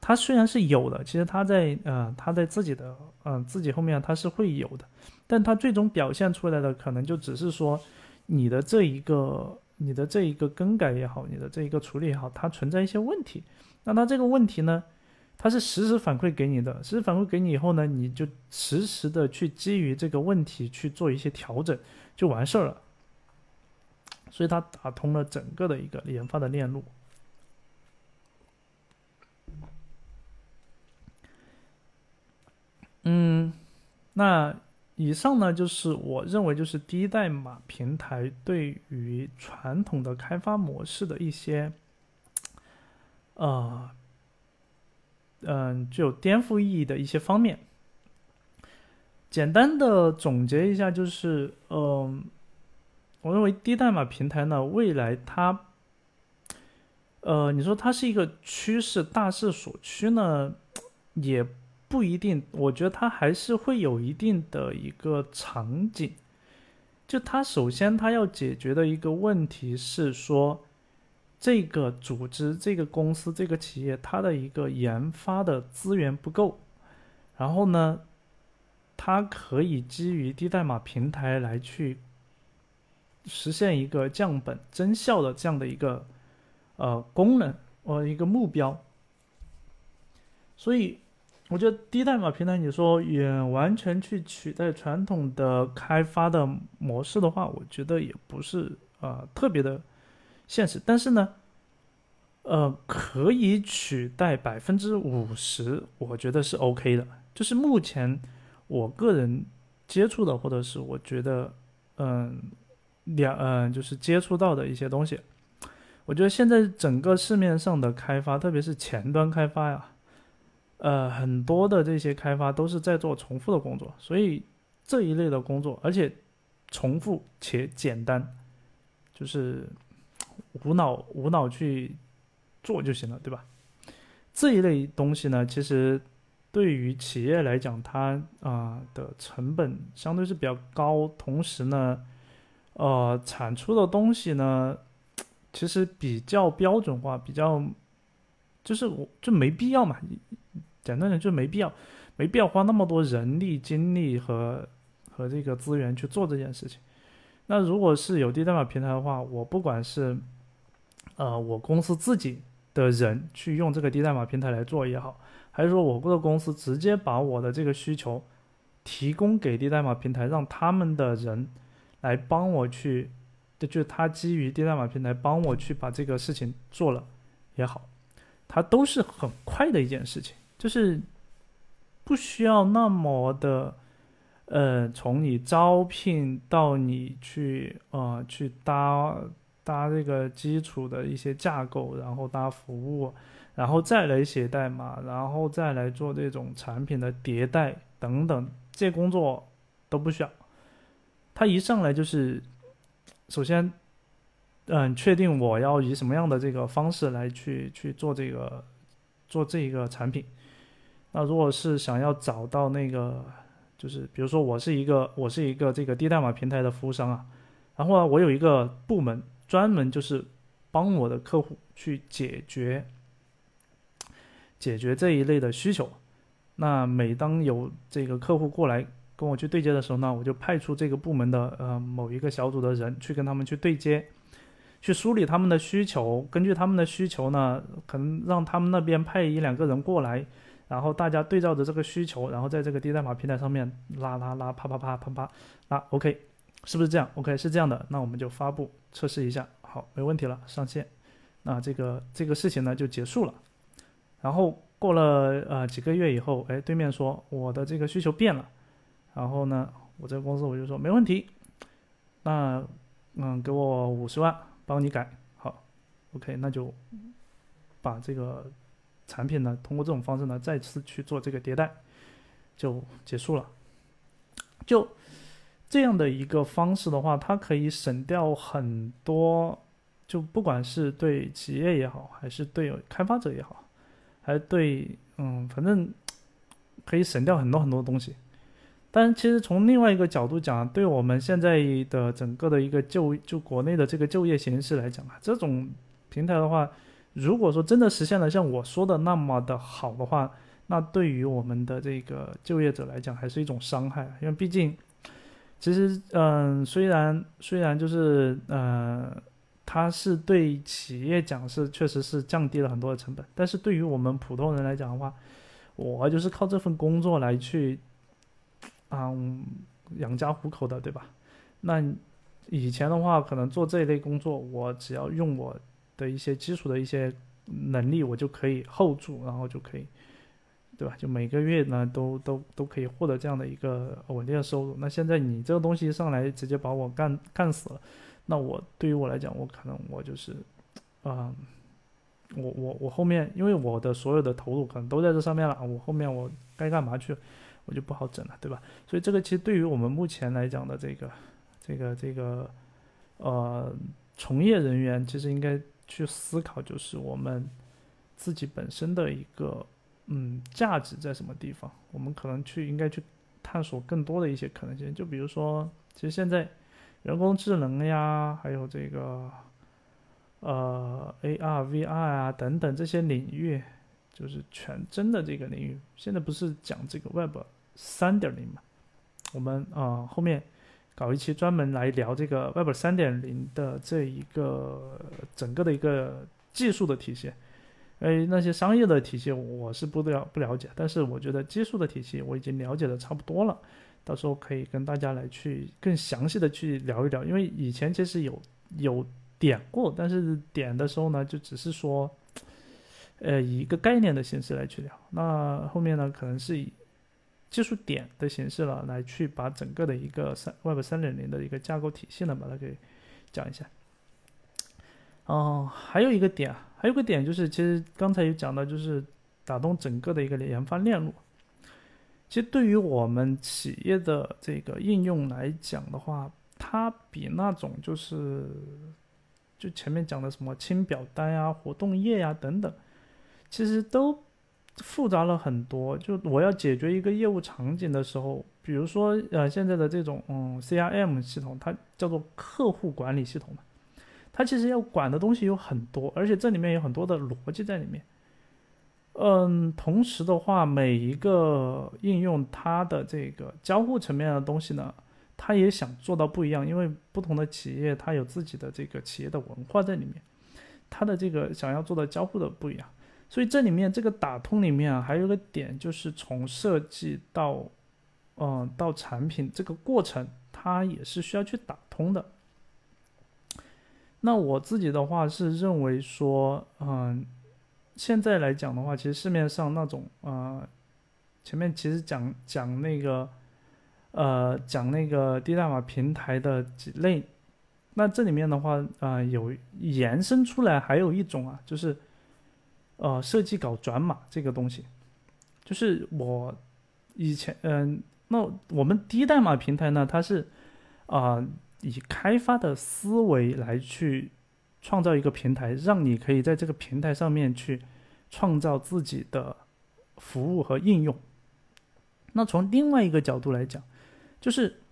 它虽然是有的，其实它在呃，它在自己的嗯自己后面它是会有的，但它最终表现出来的可能就只是说你的这一个你的这一个更改也好，你的这一个处理也好，它存在一些问题。那它这个问题呢，它是实时反馈给你的，实时反馈给你以后呢，你就实时的去基于这个问题去做一些调整，就完事儿了。所以它打通了整个的一个研发的链路。嗯，那以上呢就是我认为就是低代码平台对于传统的开发模式的一些，呃，嗯，具有颠覆意义的一些方面。简单的总结一下，就是嗯。我认为低代码平台呢，未来它，呃，你说它是一个趋势大势所趋呢，也不一定。我觉得它还是会有一定的一个场景。就它首先它要解决的一个问题是说，这个组织、这个公司、这个企业它的一个研发的资源不够，然后呢，它可以基于低代码平台来去。实现一个降本增效的这样的一个呃功能，呃一个目标。所以，我觉得低代码平台，你说也完全去取代传统的开发的模式的话，我觉得也不是啊特别的现实。但是呢，呃，可以取代百分之五十，我觉得是 OK 的。就是目前我个人接触的，或者是我觉得，嗯，两嗯，就是接触到的一些东西，我觉得现在整个市面上的开发，特别是前端开发呀。呃，很多的这些开发都是在做重复的工作，所以这一类的工作，而且重复且简单，就是无脑无脑去做就行了，对吧？这一类东西呢，其实对于企业来讲，它啊的成本相对是比较高，同时呢，呃，产出的东西呢，其实比较标准化，比较就是我就没必要嘛。简单点就没必要，没必要花那么多人力、精力和和这个资源去做这件事情。那如果是有低代码平台的话，我不管是呃我公司自己的人去用这个低代码平台来做也好，还是说我的公司直接把我的这个需求提供给低代码平台，让他们的人来帮我去，就他基于低代码平台帮我去把这个事情做了也好，它都是很快的一件事情。就是不需要那么的，呃，从你招聘到你去，呃，去搭搭这个基础的一些架构，然后搭服务，然后再来写代码，然后再来做这种产品的迭代等等，这工作都不需要。他一上来就是，首先，嗯，确定我要以什么样的这个方式来去去做这个做这一个产品。那如果是想要找到那个，就是比如说我是一个我是一个这个低代码平台的服务商啊，然后呢我有一个部门专门就是帮我的客户去解决解决这一类的需求。那每当有这个客户过来跟我去对接的时候呢，我就派出这个部门的呃某一个小组的人去跟他们去对接，去梳理他们的需求，根据他们的需求呢，可能让他们那边派一两个人过来。然后大家对照着这个需求，然后在这个低代码平台上面拉拉拉，啪啪啪啪啪，拉 OK，是不是这样？OK 是这样的，那我们就发布测试一下，好，没问题了，上线，那这个这个事情呢就结束了。然后过了呃几个月以后，哎，对面说我的这个需求变了，然后呢，我这个公司我就说没问题，那嗯给我五十万帮你改，好，OK，那就把这个。产品呢，通过这种方式呢，再次去做这个迭代，就结束了。就这样的一个方式的话，它可以省掉很多，就不管是对企业也好，还是对开发者也好，还对嗯，反正可以省掉很多很多东西。但其实从另外一个角度讲，对我们现在的整个的一个就就国内的这个就业形势来讲啊，这种平台的话。如果说真的实现了像我说的那么的好的话，那对于我们的这个就业者来讲，还是一种伤害。因为毕竟，其实，嗯，虽然虽然就是，呃，它是对企业讲是确实是降低了很多的成本，但是对于我们普通人来讲的话，我就是靠这份工作来去，嗯，养家糊口的，对吧？那以前的话，可能做这一类工作，我只要用我。的一些基础的一些能力，我就可以 hold 住，然后就可以，对吧？就每个月呢，都都都可以获得这样的一个稳定的收入。那现在你这个东西上来直接把我干干死了，那我对于我来讲，我可能我就是，啊，我我我后面因为我的所有的投入可能都在这上面了，我后面我该干嘛去，我就不好整了，对吧？所以这个其实对于我们目前来讲的这个这个这个呃从业人员，其实应该。去思考，就是我们自己本身的一个嗯价值在什么地方？我们可能去应该去探索更多的一些可能性。就比如说，其实现在人工智能呀，还有这个呃 AR、VR 啊等等这些领域，就是全真的这个领域。现在不是讲这个 Web 三点零嘛？我们啊后面。搞一期专门来聊这个 Web 三点零的这一个整个的一个技术的体系，哎，那些商业的体系我是不了不了解，但是我觉得技术的体系我已经了解的差不多了，到时候可以跟大家来去更详细的去聊一聊，因为以前其实有有点过，但是点的时候呢，就只是说，呃，以一个概念的形式来去聊，那后面呢，可能是以技术点的形式了，来去把整个的一个三 Web 三点零的一个架构体系呢，把它给讲一下。哦，还有一个点啊。还有个点就是，其实刚才有讲到，就是打通整个的一个研发链路。其实对于我们企业的这个应用来讲的话，它比那种就是就前面讲的什么清表单呀、活动页呀等等，其实都复杂了很多。就我要解决一个业务场景的时候，比如说呃现在的这种嗯 CRM 系统，它叫做客户管理系统嘛。它其实要管的东西有很多，而且这里面有很多的逻辑在里面。嗯，同时的话，每一个应用它的这个交互层面的东西呢，它也想做到不一样，因为不同的企业它有自己的这个企业的文化在里面，它的这个想要做的交互的不一样。所以这里面这个打通里面啊，还有个点就是从设计到嗯到产品这个过程，它也是需要去打通的。那我自己的话是认为说，嗯，现在来讲的话，其实市面上那种，呃，前面其实讲讲那个，呃，讲那个低代码平台的几类，那这里面的话，啊，有延伸出来还有一种啊，就是，呃，设计稿转码这个东西，就是我以前，嗯，那我们低代码平台呢，它是，啊。以开发的思维来去创造一个平台，让你可以在这个平台上面去创造自己的服务和应用。那从另外一个角度来讲，就是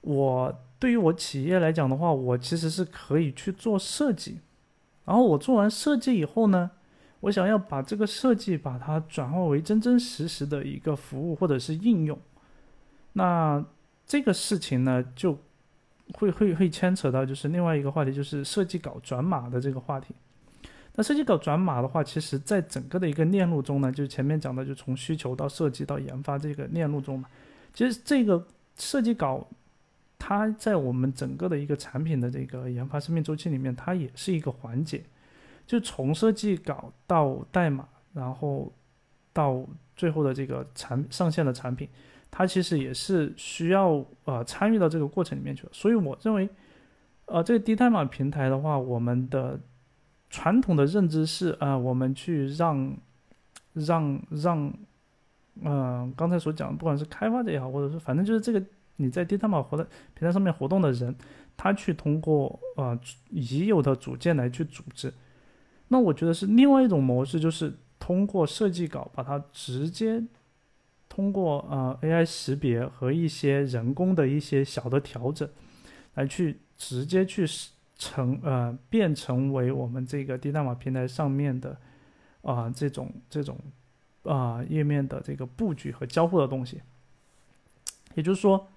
我对于我企业来讲的话，我其实是可以去做设计，然后我做完设计以后呢，我想要把这个设计把它转化为真真实实的一个服务或者是应用。那这个事情呢，就会会会牵扯到就是另外一个话题，就是设计稿转码的这个话题。那设计稿转码的话，其实在整个的一个链路中呢，就前面讲的，就从需求到设计到研发这个链路中嘛。其实这个设计稿，它在我们整个的一个产品的这个研发生命周期里面，它也是一个环节。就从设计稿到代码，然后到最后的这个产上线的产品。它其实也是需要呃参与到这个过程里面去，所以我认为，呃，这个低代码平台的话，我们的传统的认知是啊，我们去让让让，嗯，刚才所讲，不管是开发者也好，或者是反正就是这个你在低代码活的平台上面活动的人，他去通过呃已有的组件来去组织，那我觉得是另外一种模式，就是通过设计稿把它直接。通过呃 AI 识别和一些人工的一些小的调整，来去直接去成呃变成为我们这个低代码平台上面的啊这种这种啊页面的这个布局和交互的东西。也就是说，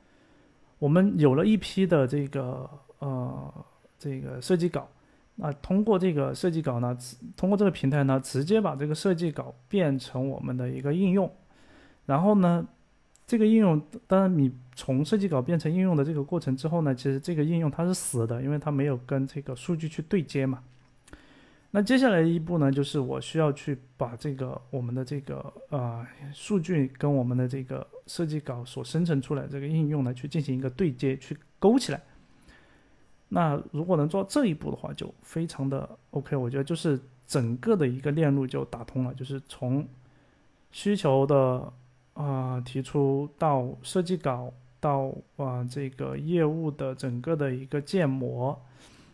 我们有了一批的这个呃这个设计稿，那通过这个设计稿呢，通过这个平台呢，直接把这个设计稿变成我们的一个应用。然后呢，这个应用当然你从设计稿变成应用的这个过程之后呢，其实这个应用它是死的，因为它没有跟这个数据去对接嘛。那接下来一步呢，就是我需要去把这个我们的这个呃数据跟我们的这个设计稿所生成出来这个应用呢去进行一个对接，去勾起来。那如果能做这一步的话，就非常的 OK，我觉得就是整个的一个链路就打通了，就是从需求的。啊，提出到设计稿，到啊这个业务的整个的一个建模，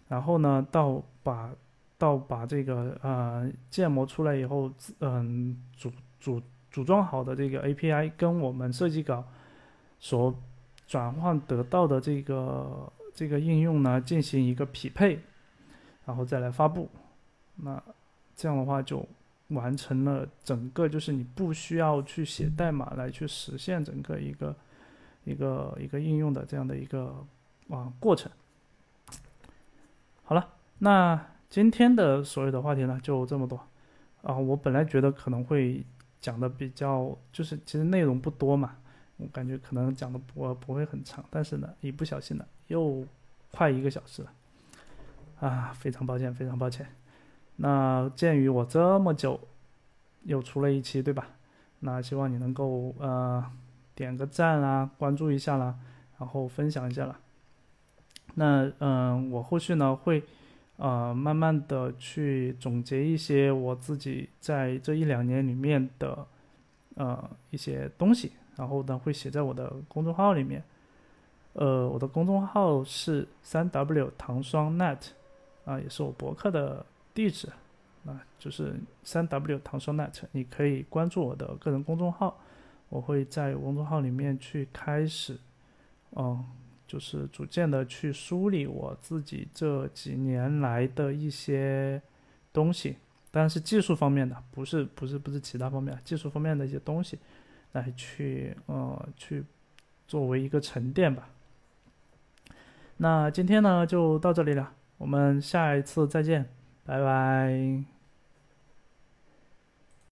然后呢，到把到把这个呃建模出来以后，嗯组组组装好的这个 API 跟我们设计稿所转换得到的这个这个应用呢进行一个匹配，然后再来发布，那这样的话就。完成了整个，就是你不需要去写代码来去实现整个一个一个一个应用的这样的一个啊过程。好了，那今天的所有的话题呢就这么多。啊，我本来觉得可能会讲的比较，就是其实内容不多嘛，我感觉可能讲的不不会很长，但是呢，一不小心呢，又快一个小时了，啊，非常抱歉，非常抱歉。那鉴于我这么久又出了一期，对吧？那希望你能够呃点个赞啦，关注一下啦，然后分享一下啦。那嗯，我后续呢会呃慢慢的去总结一些我自己在这一两年里面的呃一些东西，然后呢会写在我的公众号里面。呃，我的公众号是三 W 糖霜 net 啊，也是我博客的。地址，啊，就是三 W 糖霜 net，你可以关注我的个人公众号，我会在公众号里面去开始，嗯，就是逐渐的去梳理我自己这几年来的一些东西，当然是技术方面的，不是不是不是其他方面，技术方面的一些东西，来去呃去作为一个沉淀吧。那今天呢就到这里了，我们下一次再见。拜拜。